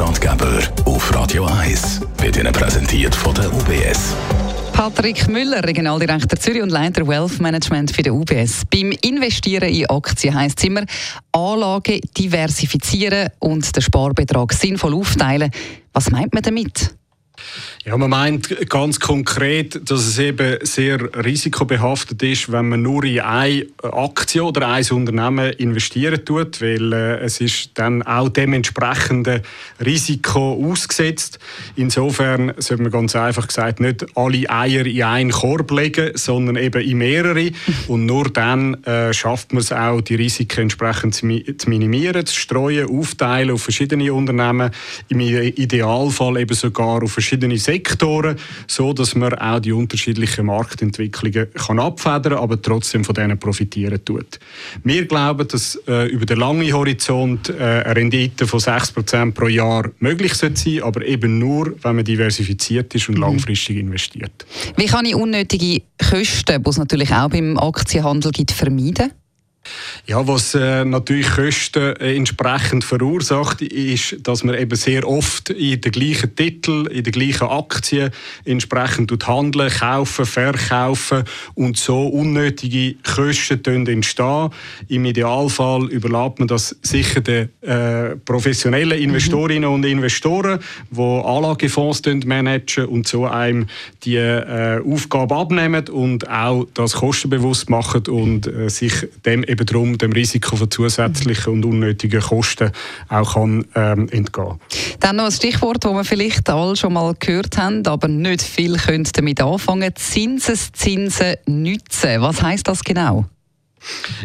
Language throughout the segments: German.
Bankratgeber auf Radio 1 wird Ihnen präsentiert von der UBS. Patrick Müller, Regionaldirektor Zürich und Leiter Wealth Management für die UBS. Beim Investieren in Aktien heisst es immer, Anlagen diversifizieren und den Sparbetrag sinnvoll aufteilen. Was meint man damit? Ja, man meint ganz konkret, dass es eben sehr risikobehaftet ist, wenn man nur in eine Aktie oder ein Unternehmen investieren tut, weil äh, es ist dann auch dementsprechende Risiko ausgesetzt. Insofern sollte man ganz einfach gesagt nicht alle Eier in einen Korb legen, sondern eben in mehrere. Und nur dann äh, schafft man es auch, die Risiken entsprechend zu, zu minimieren, zu streuen, aufteilen auf verschiedene Unternehmen, im Idealfall eben sogar auf verschiedene Sektoren, so dass man auch die unterschiedlichen Marktentwicklungen kann abfedern, aber trotzdem von denen profitieren tut. Wir glauben, dass äh, über den langen Horizont äh, eine Rendite von 6% pro Jahr möglich sein sollte, aber eben nur, wenn man diversifiziert ist und mhm. langfristig investiert. Wie kann ich unnötige Kosten, die es natürlich auch beim Aktienhandel gibt, vermeiden? Ja, was äh, natürlich Kosten äh, entsprechend verursacht, ist, dass man eben sehr oft in den gleichen Titel, in den gleichen Aktien entsprechend handeln, kaufen, verkaufen und so unnötige Kosten entstehen. Im Idealfall überlässt man das sicher den äh, professionellen mhm. Investorinnen und Investoren, die Anlagefonds managen und so einem die äh, Aufgabe abnehmen und auch das kostenbewusst machen und äh, sich dem eben dem Risiko von zusätzlichen und unnötigen Kosten auch kann, ähm, entgehen Dann noch ein Stichwort, das wir vielleicht alle schon mal gehört haben, aber nicht viel können damit anfangen. Zinseszinsen nützen. Was heißt das genau?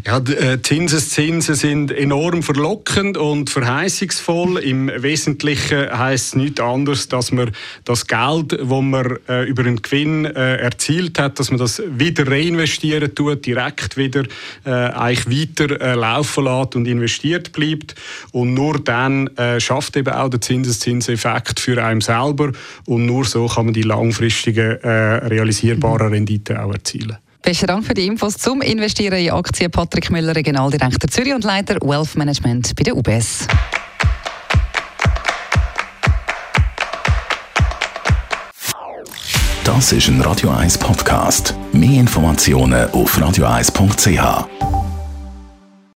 Ja, die äh, Zinseszinsen sind enorm verlockend und verheißungsvoll. Im Wesentlichen heißt es nichts anderes, dass man das Geld, das man äh, über einen Gewinn äh, erzielt hat, dass man das wieder reinvestieren tut, direkt wieder äh, eigentlich weiter äh, laufen lässt und investiert bleibt. Und nur dann äh, schafft eben auch der Zinseszinseffekt für einen selber und nur so kann man die langfristigen realisierbaren Renditen auch erzielen. Besten Dank für die Infos zum Investieren in Aktien. Patrick Müller, Regionaldirektor Zürich und Leiter Wealth Management bei der UBS. Das ist ein Radio 1 Podcast. Mehr Informationen auf radio1.ch.